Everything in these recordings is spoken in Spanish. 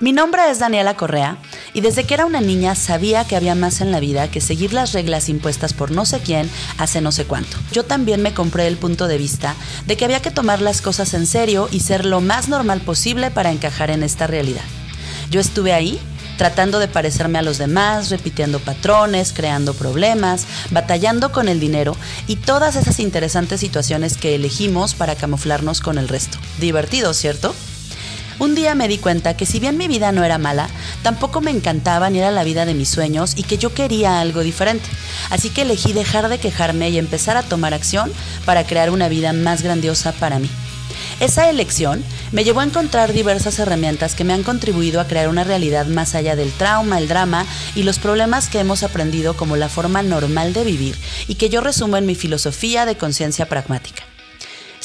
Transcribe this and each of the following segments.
Mi nombre es Daniela Correa y desde que era una niña sabía que había más en la vida que seguir las reglas impuestas por no sé quién hace no sé cuánto. Yo también me compré el punto de vista de que había que tomar las cosas en serio y ser lo más normal posible para encajar en esta realidad. Yo estuve ahí tratando de parecerme a los demás, repitiendo patrones, creando problemas, batallando con el dinero y todas esas interesantes situaciones que elegimos para camuflarnos con el resto. Divertido, ¿cierto? Un día me di cuenta que si bien mi vida no era mala, tampoco me encantaba ni era la vida de mis sueños y que yo quería algo diferente. Así que elegí dejar de quejarme y empezar a tomar acción para crear una vida más grandiosa para mí. Esa elección me llevó a encontrar diversas herramientas que me han contribuido a crear una realidad más allá del trauma, el drama y los problemas que hemos aprendido como la forma normal de vivir y que yo resumo en mi filosofía de conciencia pragmática.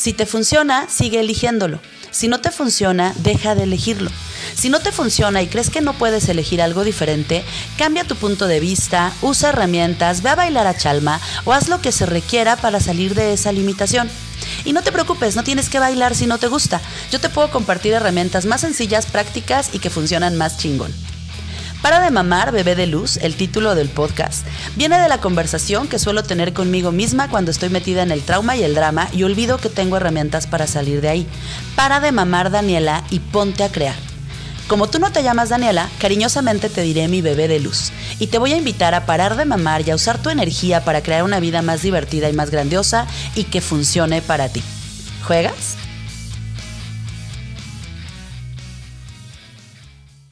Si te funciona, sigue eligiéndolo. Si no te funciona, deja de elegirlo. Si no te funciona y crees que no puedes elegir algo diferente, cambia tu punto de vista, usa herramientas, ve a bailar a chalma o haz lo que se requiera para salir de esa limitación. Y no te preocupes, no tienes que bailar si no te gusta. Yo te puedo compartir herramientas más sencillas, prácticas y que funcionan más chingón. Para de mamar, bebé de luz, el título del podcast, viene de la conversación que suelo tener conmigo misma cuando estoy metida en el trauma y el drama y olvido que tengo herramientas para salir de ahí. Para de mamar, Daniela, y ponte a crear. Como tú no te llamas Daniela, cariñosamente te diré mi bebé de luz y te voy a invitar a parar de mamar y a usar tu energía para crear una vida más divertida y más grandiosa y que funcione para ti. ¿Juegas?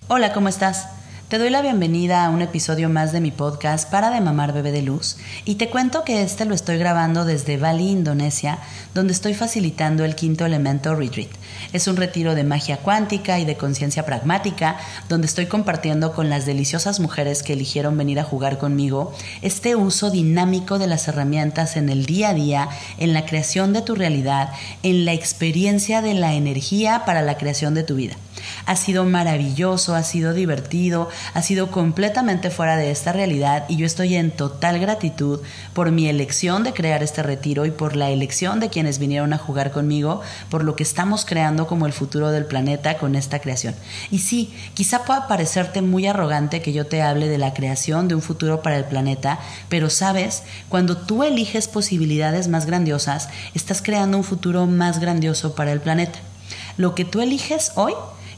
Hola, ¿cómo estás? Te doy la bienvenida a un episodio más de mi podcast Para de Mamar Bebé de Luz y te cuento que este lo estoy grabando desde Bali, Indonesia, donde estoy facilitando el quinto elemento retreat. Es un retiro de magia cuántica y de conciencia pragmática, donde estoy compartiendo con las deliciosas mujeres que eligieron venir a jugar conmigo este uso dinámico de las herramientas en el día a día, en la creación de tu realidad, en la experiencia de la energía para la creación de tu vida. Ha sido maravilloso, ha sido divertido, ha sido completamente fuera de esta realidad y yo estoy en total gratitud por mi elección de crear este retiro y por la elección de quienes vinieron a jugar conmigo, por lo que estamos creando como el futuro del planeta con esta creación. Y sí, quizá pueda parecerte muy arrogante que yo te hable de la creación de un futuro para el planeta, pero sabes, cuando tú eliges posibilidades más grandiosas, estás creando un futuro más grandioso para el planeta. Lo que tú eliges hoy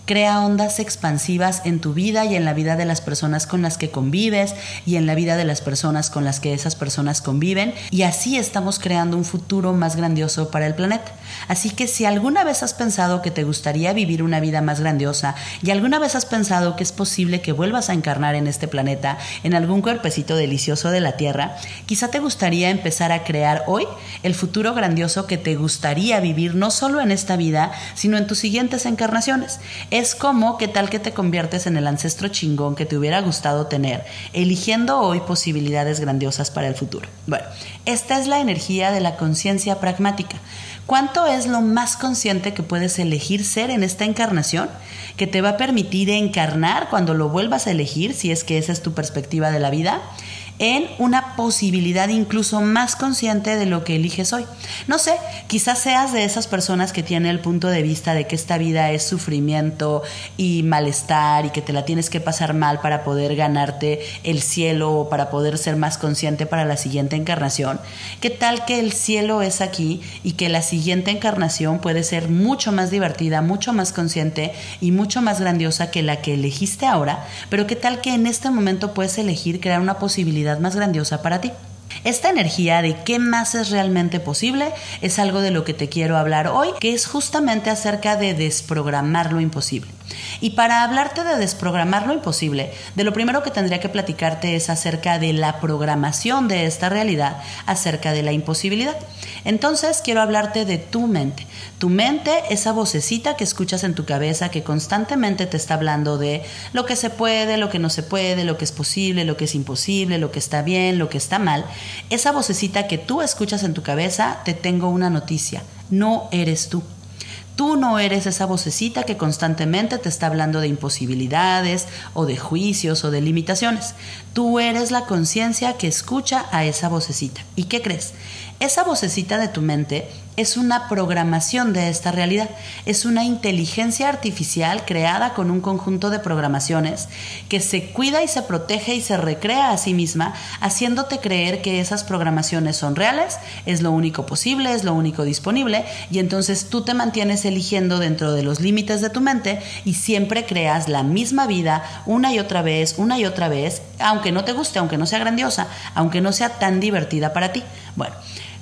Crea ondas expansivas en tu vida y en la vida de las personas con las que convives y en la vida de las personas con las que esas personas conviven y así estamos creando un futuro más grandioso para el planeta. Así que si alguna vez has pensado que te gustaría vivir una vida más grandiosa y alguna vez has pensado que es posible que vuelvas a encarnar en este planeta, en algún cuerpecito delicioso de la Tierra, quizá te gustaría empezar a crear hoy el futuro grandioso que te gustaría vivir no solo en esta vida, sino en tus siguientes encarnaciones es como qué tal que te conviertes en el ancestro chingón que te hubiera gustado tener, eligiendo hoy posibilidades grandiosas para el futuro. Bueno, esta es la energía de la conciencia pragmática. ¿Cuánto es lo más consciente que puedes elegir ser en esta encarnación? Que te va a permitir encarnar cuando lo vuelvas a elegir, si es que esa es tu perspectiva de la vida en una posibilidad incluso más consciente de lo que eliges hoy. No sé, quizás seas de esas personas que tienen el punto de vista de que esta vida es sufrimiento y malestar y que te la tienes que pasar mal para poder ganarte el cielo o para poder ser más consciente para la siguiente encarnación. ¿Qué tal que el cielo es aquí y que la siguiente encarnación puede ser mucho más divertida, mucho más consciente y mucho más grandiosa que la que elegiste ahora? Pero qué tal que en este momento puedes elegir crear una posibilidad más grandiosa para ti. Esta energía de qué más es realmente posible es algo de lo que te quiero hablar hoy, que es justamente acerca de desprogramar lo imposible. Y para hablarte de desprogramar lo imposible, de lo primero que tendría que platicarte es acerca de la programación de esta realidad, acerca de la imposibilidad. Entonces quiero hablarte de tu mente. Tu mente, esa vocecita que escuchas en tu cabeza que constantemente te está hablando de lo que se puede, lo que no se puede, lo que es posible, lo que es imposible, lo que está bien, lo que está mal. Esa vocecita que tú escuchas en tu cabeza, te tengo una noticia. No eres tú. Tú no eres esa vocecita que constantemente te está hablando de imposibilidades o de juicios o de limitaciones. Tú eres la conciencia que escucha a esa vocecita. ¿Y qué crees? Esa vocecita de tu mente es una programación de esta realidad. Es una inteligencia artificial creada con un conjunto de programaciones que se cuida y se protege y se recrea a sí misma, haciéndote creer que esas programaciones son reales, es lo único posible, es lo único disponible, y entonces tú te mantienes eligiendo dentro de los límites de tu mente y siempre creas la misma vida una y otra vez, una y otra vez, aunque no te guste, aunque no sea grandiosa, aunque no sea tan divertida para ti. Bueno,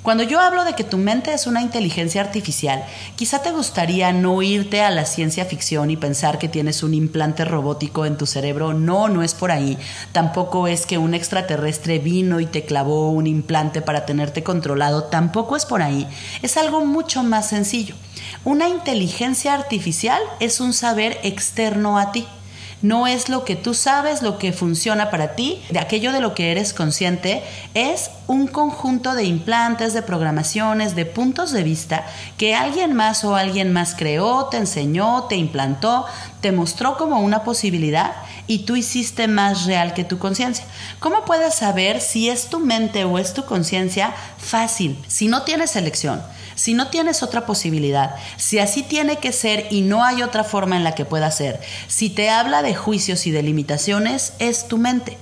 cuando yo hablo de que tu mente es una inteligencia artificial, quizá te gustaría no irte a la ciencia ficción y pensar que tienes un implante robótico en tu cerebro. No, no es por ahí. Tampoco es que un extraterrestre vino y te clavó un implante para tenerte controlado. Tampoco es por ahí. Es algo mucho más sencillo. Una inteligencia artificial es un saber externo a ti no es lo que tú sabes, lo que funciona para ti, de aquello de lo que eres consciente, es un conjunto de implantes, de programaciones, de puntos de vista que alguien más o alguien más creó, te enseñó, te implantó, te mostró como una posibilidad y tú hiciste más real que tu conciencia. ¿Cómo puedes saber si es tu mente o es tu conciencia? Fácil, si no tienes elección si no tienes otra posibilidad, si así tiene que ser y no hay otra forma en la que pueda ser, si te habla de juicios y de limitaciones, es tu mente.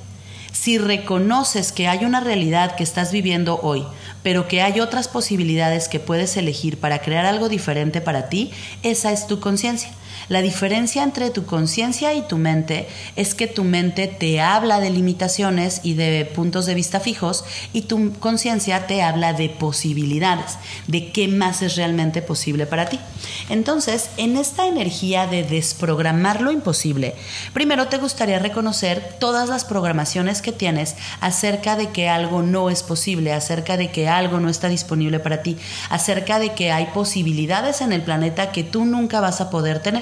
Si reconoces que hay una realidad que estás viviendo hoy, pero que hay otras posibilidades que puedes elegir para crear algo diferente para ti, esa es tu conciencia. La diferencia entre tu conciencia y tu mente es que tu mente te habla de limitaciones y de puntos de vista fijos y tu conciencia te habla de posibilidades, de qué más es realmente posible para ti. Entonces, en esta energía de desprogramar lo imposible, primero te gustaría reconocer todas las programaciones que tienes acerca de que algo no es posible, acerca de que algo no está disponible para ti, acerca de que hay posibilidades en el planeta que tú nunca vas a poder tener.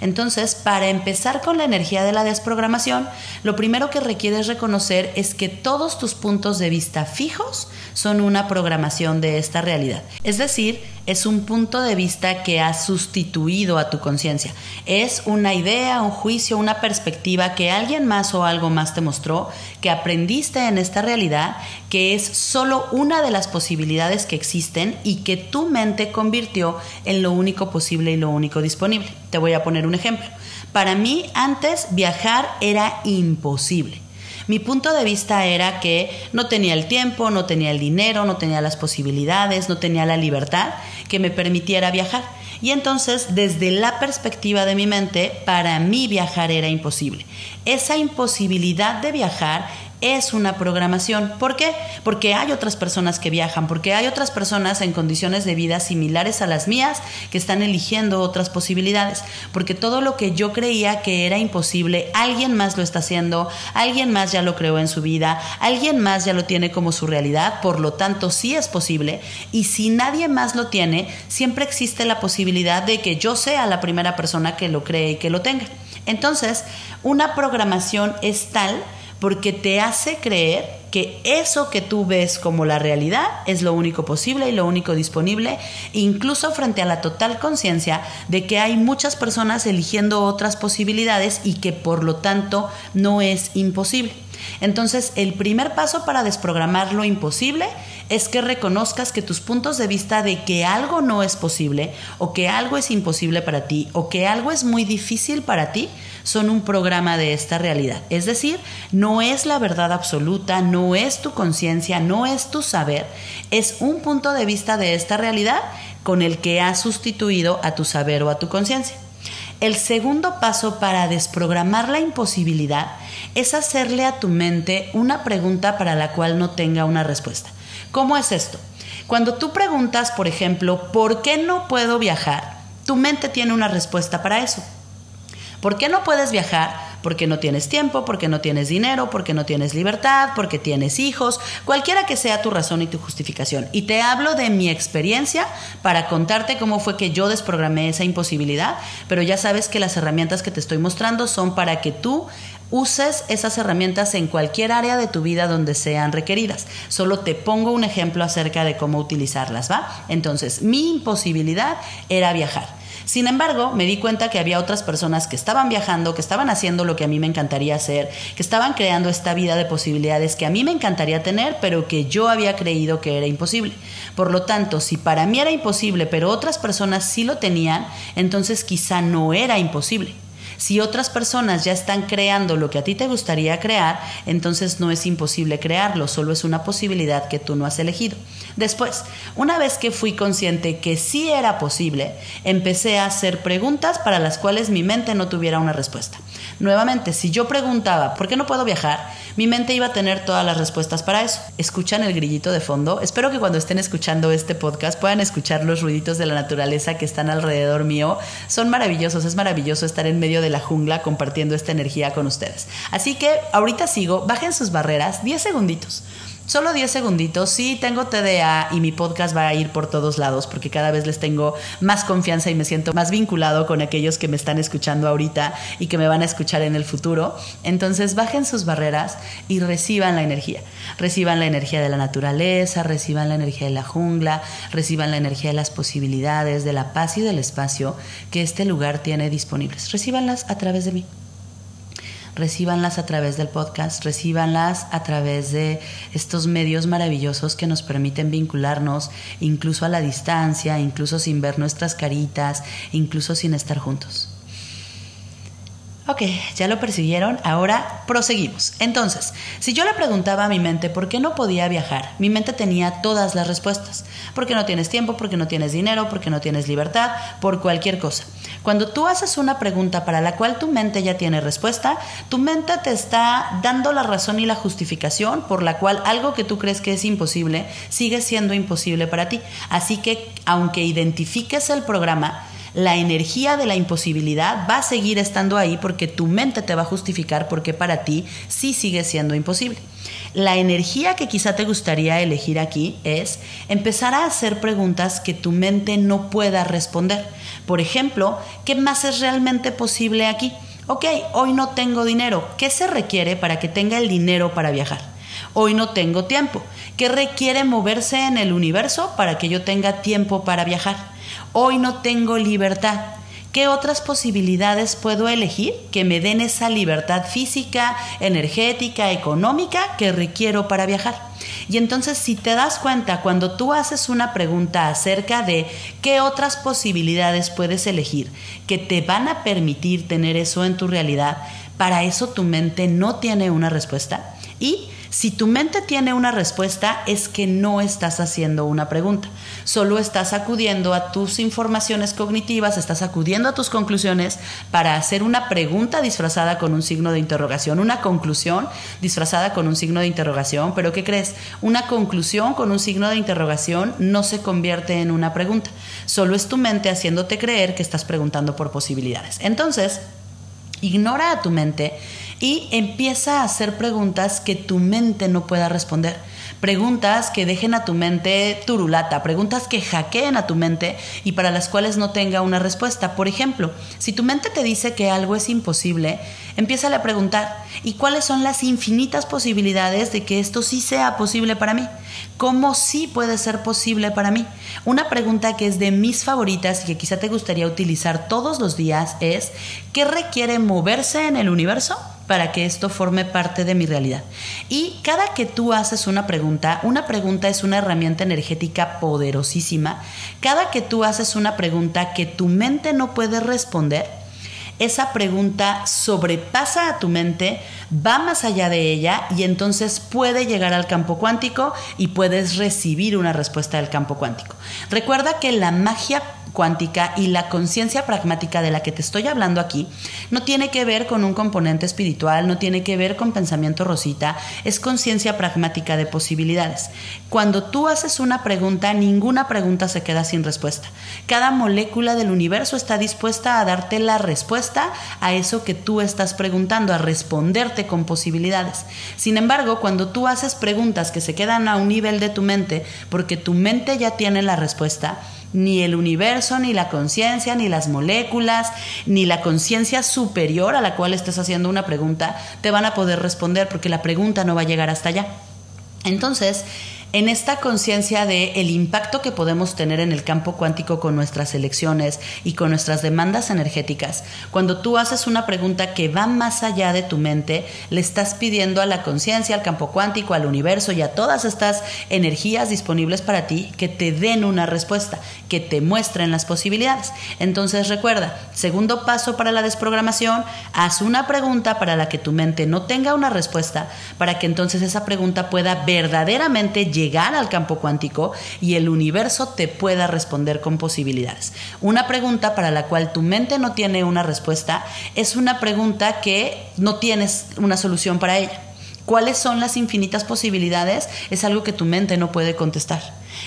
Entonces, para empezar con la energía de la desprogramación, lo primero que requieres reconocer es que todos tus puntos de vista fijos son una programación de esta realidad. Es decir, es un punto de vista que ha sustituido a tu conciencia. Es una idea, un juicio, una perspectiva que alguien más o algo más te mostró, que aprendiste en esta realidad, que es solo una de las posibilidades que existen y que tu mente convirtió en lo único posible y lo único disponible. Te voy a poner un ejemplo. Para mí antes viajar era imposible. Mi punto de vista era que no tenía el tiempo, no tenía el dinero, no tenía las posibilidades, no tenía la libertad que me permitiera viajar. Y entonces, desde la perspectiva de mi mente, para mí viajar era imposible. Esa imposibilidad de viajar es una programación. ¿Por qué? Porque hay otras personas que viajan, porque hay otras personas en condiciones de vida similares a las mías que están eligiendo otras posibilidades, porque todo lo que yo creía que era imposible, alguien más lo está haciendo, alguien más ya lo creó en su vida, alguien más ya lo tiene como su realidad, por lo tanto sí es posible, y si nadie más lo tiene, siempre existe la posibilidad de que yo sea la primera persona que lo cree y que lo tenga. Entonces, una programación es tal porque te hace creer que eso que tú ves como la realidad es lo único posible y lo único disponible, incluso frente a la total conciencia de que hay muchas personas eligiendo otras posibilidades y que por lo tanto no es imposible. Entonces, el primer paso para desprogramar lo imposible es que reconozcas que tus puntos de vista de que algo no es posible o que algo es imposible para ti o que algo es muy difícil para ti son un programa de esta realidad. Es decir, no es la verdad absoluta, no es tu conciencia, no es tu saber, es un punto de vista de esta realidad con el que has sustituido a tu saber o a tu conciencia. El segundo paso para desprogramar la imposibilidad es hacerle a tu mente una pregunta para la cual no tenga una respuesta. ¿Cómo es esto? Cuando tú preguntas, por ejemplo, ¿por qué no puedo viajar? Tu mente tiene una respuesta para eso. ¿Por qué no puedes viajar? Porque no tienes tiempo, porque no tienes dinero, porque no tienes libertad, porque tienes hijos, cualquiera que sea tu razón y tu justificación. Y te hablo de mi experiencia para contarte cómo fue que yo desprogramé esa imposibilidad, pero ya sabes que las herramientas que te estoy mostrando son para que tú uses esas herramientas en cualquier área de tu vida donde sean requeridas. Solo te pongo un ejemplo acerca de cómo utilizarlas, ¿va? Entonces, mi imposibilidad era viajar. Sin embargo, me di cuenta que había otras personas que estaban viajando, que estaban haciendo lo que a mí me encantaría hacer, que estaban creando esta vida de posibilidades que a mí me encantaría tener, pero que yo había creído que era imposible. Por lo tanto, si para mí era imposible, pero otras personas sí lo tenían, entonces quizá no era imposible. Si otras personas ya están creando lo que a ti te gustaría crear, entonces no es imposible crearlo, solo es una posibilidad que tú no has elegido. Después, una vez que fui consciente que sí era posible, empecé a hacer preguntas para las cuales mi mente no tuviera una respuesta. Nuevamente, si yo preguntaba, ¿por qué no puedo viajar? Mi mente iba a tener todas las respuestas para eso. ¿Escuchan el grillito de fondo? Espero que cuando estén escuchando este podcast puedan escuchar los ruiditos de la naturaleza que están alrededor mío. Son maravillosos, es maravilloso estar en medio de la jungla compartiendo esta energía con ustedes. Así que ahorita sigo, bajen sus barreras, 10 segunditos. Solo 10 segunditos. Sí, tengo TDA y mi podcast va a ir por todos lados porque cada vez les tengo más confianza y me siento más vinculado con aquellos que me están escuchando ahorita y que me van a escuchar en el futuro. Entonces bajen sus barreras y reciban la energía. Reciban la energía de la naturaleza, reciban la energía de la jungla, reciban la energía de las posibilidades, de la paz y del espacio que este lugar tiene disponibles. Recíbanlas a través de mí recíbanlas a través del podcast, recíbanlas a través de estos medios maravillosos que nos permiten vincularnos incluso a la distancia, incluso sin ver nuestras caritas, incluso sin estar juntos. Ok, ya lo persiguieron, ahora proseguimos. Entonces, si yo le preguntaba a mi mente por qué no podía viajar, mi mente tenía todas las respuestas. Porque no tienes tiempo, porque no tienes dinero, porque no tienes libertad, por cualquier cosa. Cuando tú haces una pregunta para la cual tu mente ya tiene respuesta, tu mente te está dando la razón y la justificación por la cual algo que tú crees que es imposible sigue siendo imposible para ti. Así que, aunque identifiques el programa, la energía de la imposibilidad va a seguir estando ahí porque tu mente te va a justificar porque para ti sí sigue siendo imposible. La energía que quizá te gustaría elegir aquí es empezar a hacer preguntas que tu mente no pueda responder. Por ejemplo, ¿qué más es realmente posible aquí? Ok, hoy no tengo dinero. ¿Qué se requiere para que tenga el dinero para viajar? Hoy no tengo tiempo. ¿Qué requiere moverse en el universo para que yo tenga tiempo para viajar? Hoy no tengo libertad. ¿Qué otras posibilidades puedo elegir que me den esa libertad física, energética, económica que requiero para viajar? Y entonces si te das cuenta, cuando tú haces una pregunta acerca de qué otras posibilidades puedes elegir que te van a permitir tener eso en tu realidad, para eso tu mente no tiene una respuesta. Y si tu mente tiene una respuesta es que no estás haciendo una pregunta, solo estás acudiendo a tus informaciones cognitivas, estás acudiendo a tus conclusiones para hacer una pregunta disfrazada con un signo de interrogación, una conclusión disfrazada con un signo de interrogación, pero ¿qué crees? Una conclusión con un signo de interrogación no se convierte en una pregunta, solo es tu mente haciéndote creer que estás preguntando por posibilidades. Entonces, ignora a tu mente y empieza a hacer preguntas que tu mente no pueda responder. Preguntas que dejen a tu mente turulata, preguntas que hackeen a tu mente y para las cuales no tenga una respuesta. Por ejemplo, si tu mente te dice que algo es imposible, empieza a preguntar, ¿y cuáles son las infinitas posibilidades de que esto sí sea posible para mí? ¿Cómo sí puede ser posible para mí? Una pregunta que es de mis favoritas y que quizá te gustaría utilizar todos los días es, ¿qué requiere moverse en el universo? Para que esto forme parte de mi realidad. Y cada que tú haces una pregunta, una pregunta es una herramienta energética poderosísima, cada que tú haces una pregunta que tu mente no puede responder, esa pregunta sobrepasa a tu mente, va más allá de ella y entonces puede llegar al campo cuántico y puedes recibir una respuesta del campo cuántico. Recuerda que la magia cuántica y la conciencia pragmática de la que te estoy hablando aquí no tiene que ver con un componente espiritual, no tiene que ver con pensamiento rosita, es conciencia pragmática de posibilidades. Cuando tú haces una pregunta, ninguna pregunta se queda sin respuesta. Cada molécula del universo está dispuesta a darte la respuesta a eso que tú estás preguntando, a responderte con posibilidades. Sin embargo, cuando tú haces preguntas que se quedan a un nivel de tu mente, porque tu mente ya tiene la respuesta, ni el universo, ni la conciencia, ni las moléculas, ni la conciencia superior a la cual estás haciendo una pregunta, te van a poder responder porque la pregunta no va a llegar hasta allá. Entonces, en esta conciencia de el impacto que podemos tener en el campo cuántico con nuestras elecciones y con nuestras demandas energéticas, cuando tú haces una pregunta que va más allá de tu mente, le estás pidiendo a la conciencia, al campo cuántico, al universo y a todas estas energías disponibles para ti que te den una respuesta, que te muestren las posibilidades. Entonces recuerda, segundo paso para la desprogramación, haz una pregunta para la que tu mente no tenga una respuesta, para que entonces esa pregunta pueda verdaderamente llegar al campo cuántico y el universo te pueda responder con posibilidades. Una pregunta para la cual tu mente no tiene una respuesta es una pregunta que no tienes una solución para ella. ¿Cuáles son las infinitas posibilidades? Es algo que tu mente no puede contestar.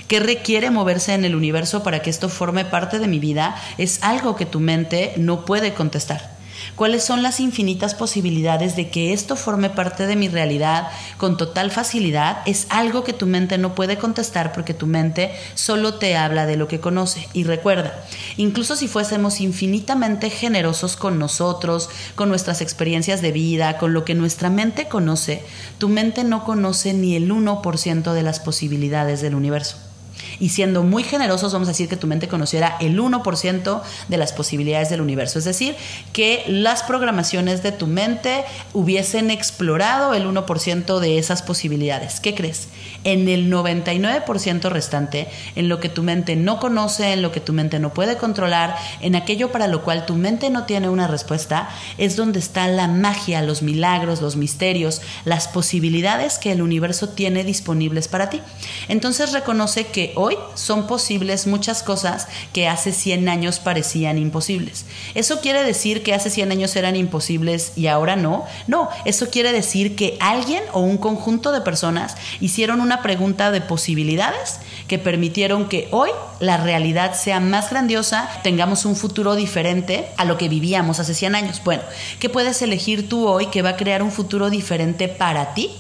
¿Qué requiere moverse en el universo para que esto forme parte de mi vida? Es algo que tu mente no puede contestar cuáles son las infinitas posibilidades de que esto forme parte de mi realidad con total facilidad, es algo que tu mente no puede contestar porque tu mente solo te habla de lo que conoce. Y recuerda, incluso si fuésemos infinitamente generosos con nosotros, con nuestras experiencias de vida, con lo que nuestra mente conoce, tu mente no conoce ni el 1% de las posibilidades del universo. Y siendo muy generosos, vamos a decir que tu mente conociera el 1% de las posibilidades del universo. Es decir, que las programaciones de tu mente hubiesen explorado el 1% de esas posibilidades. ¿Qué crees? En el 99% restante, en lo que tu mente no conoce, en lo que tu mente no puede controlar, en aquello para lo cual tu mente no tiene una respuesta, es donde está la magia, los milagros, los misterios, las posibilidades que el universo tiene disponibles para ti. Entonces reconoce que son posibles muchas cosas que hace 100 años parecían imposibles. ¿Eso quiere decir que hace 100 años eran imposibles y ahora no? No, eso quiere decir que alguien o un conjunto de personas hicieron una pregunta de posibilidades que permitieron que hoy la realidad sea más grandiosa, tengamos un futuro diferente a lo que vivíamos hace 100 años. Bueno, ¿qué puedes elegir tú hoy que va a crear un futuro diferente para ti?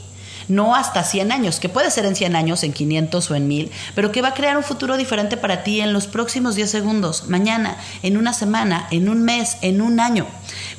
No hasta 100 años, que puede ser en 100 años, en 500 o en 1000, pero que va a crear un futuro diferente para ti en los próximos 10 segundos, mañana, en una semana, en un mes, en un año.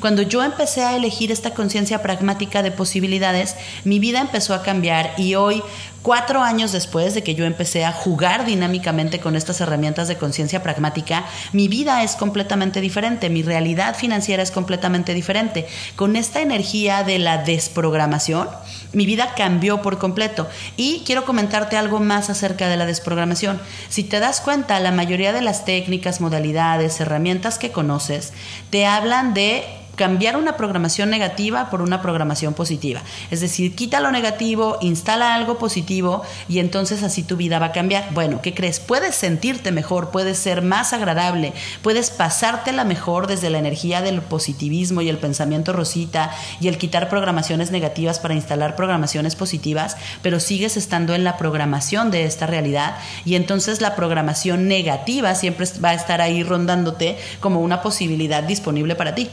Cuando yo empecé a elegir esta conciencia pragmática de posibilidades, mi vida empezó a cambiar y hoy Cuatro años después de que yo empecé a jugar dinámicamente con estas herramientas de conciencia pragmática, mi vida es completamente diferente, mi realidad financiera es completamente diferente. Con esta energía de la desprogramación, mi vida cambió por completo. Y quiero comentarte algo más acerca de la desprogramación. Si te das cuenta, la mayoría de las técnicas, modalidades, herramientas que conoces, te hablan de cambiar una programación negativa por una programación positiva. Es decir, quita lo negativo, instala algo positivo y entonces así tu vida va a cambiar. Bueno, ¿qué crees? Puedes sentirte mejor, puedes ser más agradable, puedes pasártela mejor desde la energía del positivismo y el pensamiento rosita y el quitar programaciones negativas para instalar programaciones positivas, pero sigues estando en la programación de esta realidad y entonces la programación negativa siempre va a estar ahí rondándote como una posibilidad disponible para ti.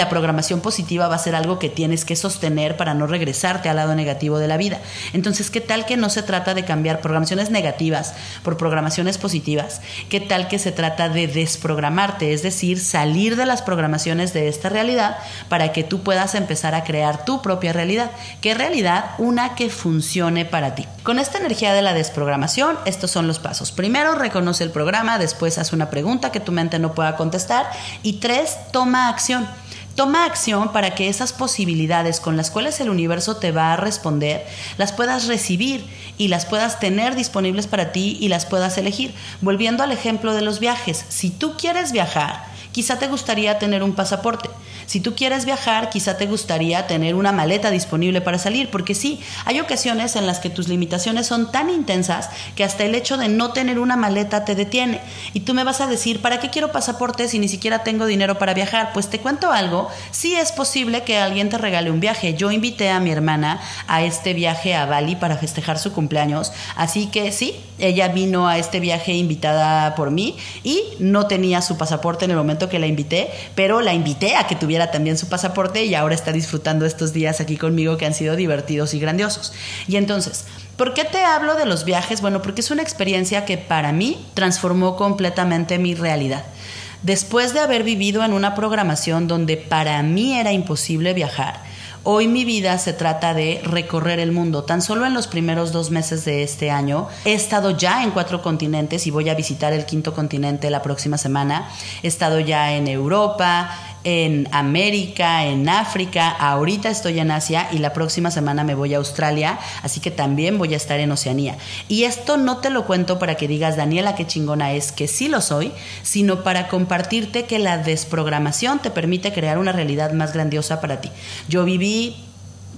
La programación positiva va a ser algo que tienes que sostener para no regresarte al lado negativo de la vida. Entonces, ¿qué tal que no se trata de cambiar programaciones negativas por programaciones positivas? ¿Qué tal que se trata de desprogramarte? Es decir, salir de las programaciones de esta realidad para que tú puedas empezar a crear tu propia realidad. ¿Qué realidad? Una que funcione para ti. Con esta energía de la desprogramación, estos son los pasos. Primero, reconoce el programa, después haz una pregunta que tu mente no pueda contestar y tres, toma acción. Toma acción para que esas posibilidades con las cuales el universo te va a responder, las puedas recibir y las puedas tener disponibles para ti y las puedas elegir. Volviendo al ejemplo de los viajes, si tú quieres viajar, quizá te gustaría tener un pasaporte. Si tú quieres viajar, quizá te gustaría tener una maleta disponible para salir, porque sí, hay ocasiones en las que tus limitaciones son tan intensas que hasta el hecho de no tener una maleta te detiene. Y tú me vas a decir, ¿para qué quiero pasaporte si ni siquiera tengo dinero para viajar? Pues te cuento algo, sí es posible que alguien te regale un viaje. Yo invité a mi hermana a este viaje a Bali para festejar su cumpleaños, así que sí, ella vino a este viaje invitada por mí y no tenía su pasaporte en el momento que la invité, pero la invité a que tuviera también su pasaporte y ahora está disfrutando estos días aquí conmigo que han sido divertidos y grandiosos. Y entonces, ¿Por qué te hablo de los viajes? Bueno, porque es una experiencia que para mí transformó completamente mi realidad. Después de haber vivido en una programación donde para mí era imposible viajar, Hoy mi vida se trata de recorrer el mundo. Tan solo en los primeros dos meses de este año he estado ya en cuatro continentes y voy a visitar el quinto continente la próxima semana. He estado ya en Europa, en América, en África, ahorita estoy en Asia y la próxima semana me voy a Australia, así que también voy a estar en Oceanía. Y esto no te lo cuento para que digas, Daniela, qué chingona es, que sí lo soy, sino para compartirte que la desprogramación te permite crear una realidad más grandiosa para ti. Yo viví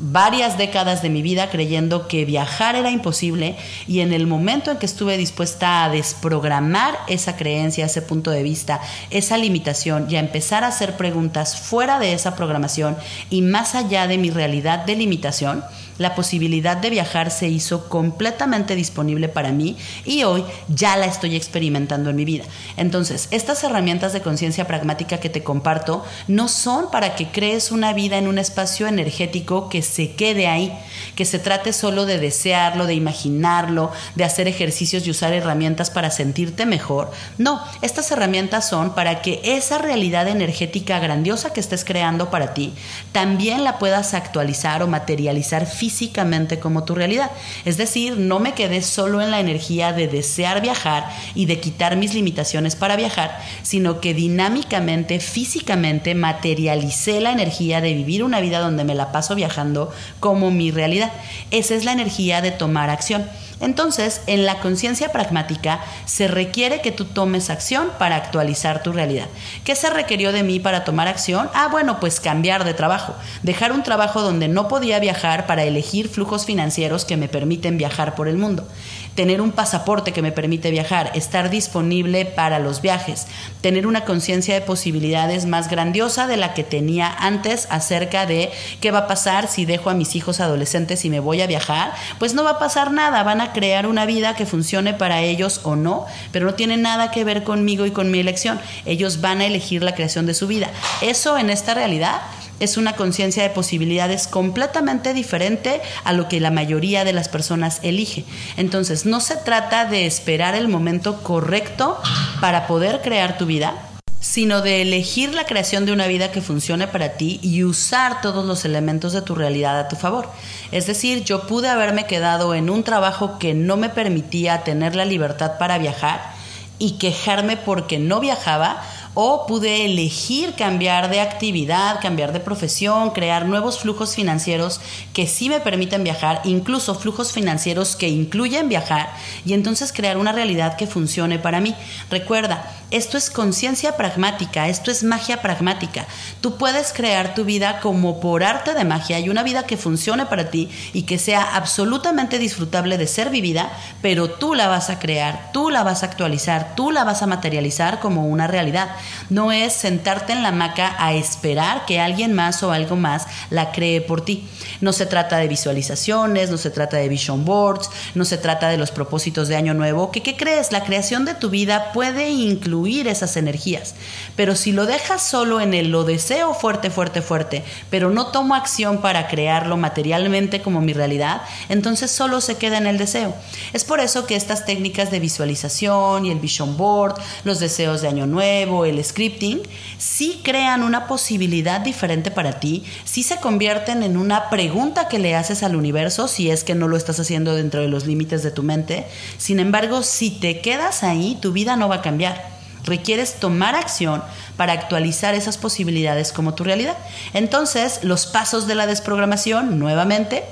varias décadas de mi vida creyendo que viajar era imposible y en el momento en que estuve dispuesta a desprogramar esa creencia, ese punto de vista, esa limitación y a empezar a hacer preguntas fuera de esa programación y más allá de mi realidad de limitación, la posibilidad de viajar se hizo completamente disponible para mí y hoy ya la estoy experimentando en mi vida. Entonces, estas herramientas de conciencia pragmática que te comparto no son para que crees una vida en un espacio energético que se quede ahí, que se trate solo de desearlo, de imaginarlo, de hacer ejercicios y usar herramientas para sentirte mejor. No, estas herramientas son para que esa realidad energética grandiosa que estés creando para ti también la puedas actualizar o materializar físicamente físicamente como tu realidad. Es decir, no me quedé solo en la energía de desear viajar y de quitar mis limitaciones para viajar, sino que dinámicamente, físicamente materialicé la energía de vivir una vida donde me la paso viajando como mi realidad. Esa es la energía de tomar acción. Entonces, en la conciencia pragmática se requiere que tú tomes acción para actualizar tu realidad. ¿Qué se requirió de mí para tomar acción? Ah, bueno, pues cambiar de trabajo, dejar un trabajo donde no podía viajar para elegir flujos financieros que me permiten viajar por el mundo tener un pasaporte que me permite viajar, estar disponible para los viajes, tener una conciencia de posibilidades más grandiosa de la que tenía antes acerca de qué va a pasar si dejo a mis hijos adolescentes y me voy a viajar, pues no va a pasar nada, van a crear una vida que funcione para ellos o no, pero no tiene nada que ver conmigo y con mi elección, ellos van a elegir la creación de su vida. Eso en esta realidad es una conciencia de posibilidades completamente diferente a lo que la mayoría de las personas elige. Entonces, no se trata de esperar el momento correcto para poder crear tu vida, sino de elegir la creación de una vida que funcione para ti y usar todos los elementos de tu realidad a tu favor. Es decir, yo pude haberme quedado en un trabajo que no me permitía tener la libertad para viajar y quejarme porque no viajaba o pude elegir cambiar de actividad, cambiar de profesión, crear nuevos flujos financieros que sí me permiten viajar, incluso flujos financieros que incluyen viajar y entonces crear una realidad que funcione para mí. Recuerda, esto es conciencia pragmática, esto es magia pragmática. Tú puedes crear tu vida como por arte de magia y una vida que funcione para ti y que sea absolutamente disfrutable de ser vivida, pero tú la vas a crear, tú la vas a actualizar, tú la vas a materializar como una realidad. No es sentarte en la hamaca a esperar que alguien más o algo más la cree por ti. No se trata de visualizaciones, no se trata de vision boards, no se trata de los propósitos de año nuevo, que qué crees, la creación de tu vida puede incluir esas energías. Pero si lo dejas solo en el lo deseo fuerte, fuerte, fuerte, pero no tomo acción para crearlo materialmente como mi realidad, entonces solo se queda en el deseo. Es por eso que estas técnicas de visualización y el vision board, los deseos de año nuevo, scripting, sí crean una posibilidad diferente para ti, sí se convierten en una pregunta que le haces al universo si es que no lo estás haciendo dentro de los límites de tu mente. Sin embargo, si te quedas ahí, tu vida no va a cambiar requieres tomar acción para actualizar esas posibilidades como tu realidad. Entonces, los pasos de la desprogramación, nuevamente,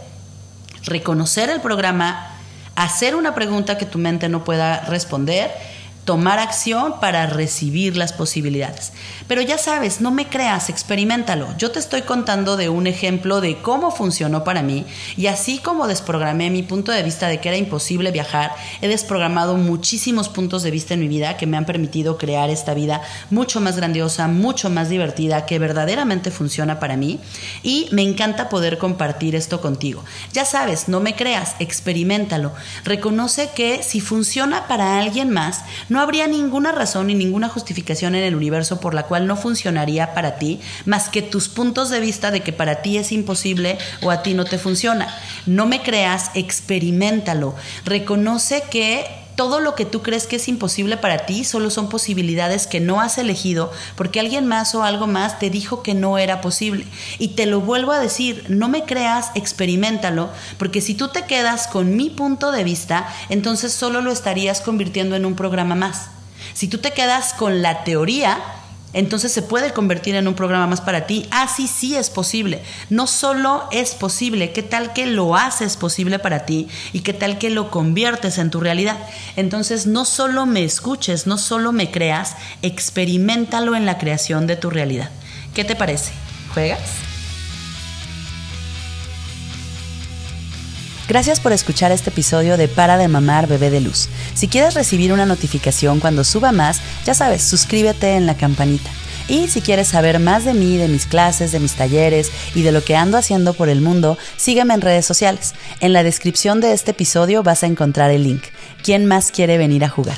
reconocer el programa, hacer una pregunta que tu mente no pueda responder, tomar acción para recibir las posibilidades. Pero ya sabes, no me creas, experimentalo. Yo te estoy contando de un ejemplo de cómo funcionó para mí y así como desprogramé mi punto de vista de que era imposible viajar, he desprogramado muchísimos puntos de vista en mi vida que me han permitido crear esta vida mucho más grandiosa, mucho más divertida, que verdaderamente funciona para mí y me encanta poder compartir esto contigo. Ya sabes, no me creas, experimentalo. Reconoce que si funciona para alguien más, habría ninguna razón ni ninguna justificación en el universo por la cual no funcionaría para ti más que tus puntos de vista de que para ti es imposible o a ti no te funciona. No me creas, experimentalo. Reconoce que todo lo que tú crees que es imposible para ti solo son posibilidades que no has elegido porque alguien más o algo más te dijo que no era posible. Y te lo vuelvo a decir, no me creas, experimentalo, porque si tú te quedas con mi punto de vista, entonces solo lo estarías convirtiendo en un programa más. Si tú te quedas con la teoría, entonces se puede convertir en un programa más para ti. Así ah, sí es posible. No solo es posible, ¿qué tal que lo haces posible para ti y qué tal que lo conviertes en tu realidad? Entonces no solo me escuches, no solo me creas, experimentalo en la creación de tu realidad. ¿Qué te parece? ¿Juegas? Gracias por escuchar este episodio de Para de Mamar Bebé de Luz. Si quieres recibir una notificación cuando suba más, ya sabes, suscríbete en la campanita. Y si quieres saber más de mí, de mis clases, de mis talleres y de lo que ando haciendo por el mundo, sígueme en redes sociales. En la descripción de este episodio vas a encontrar el link. ¿Quién más quiere venir a jugar?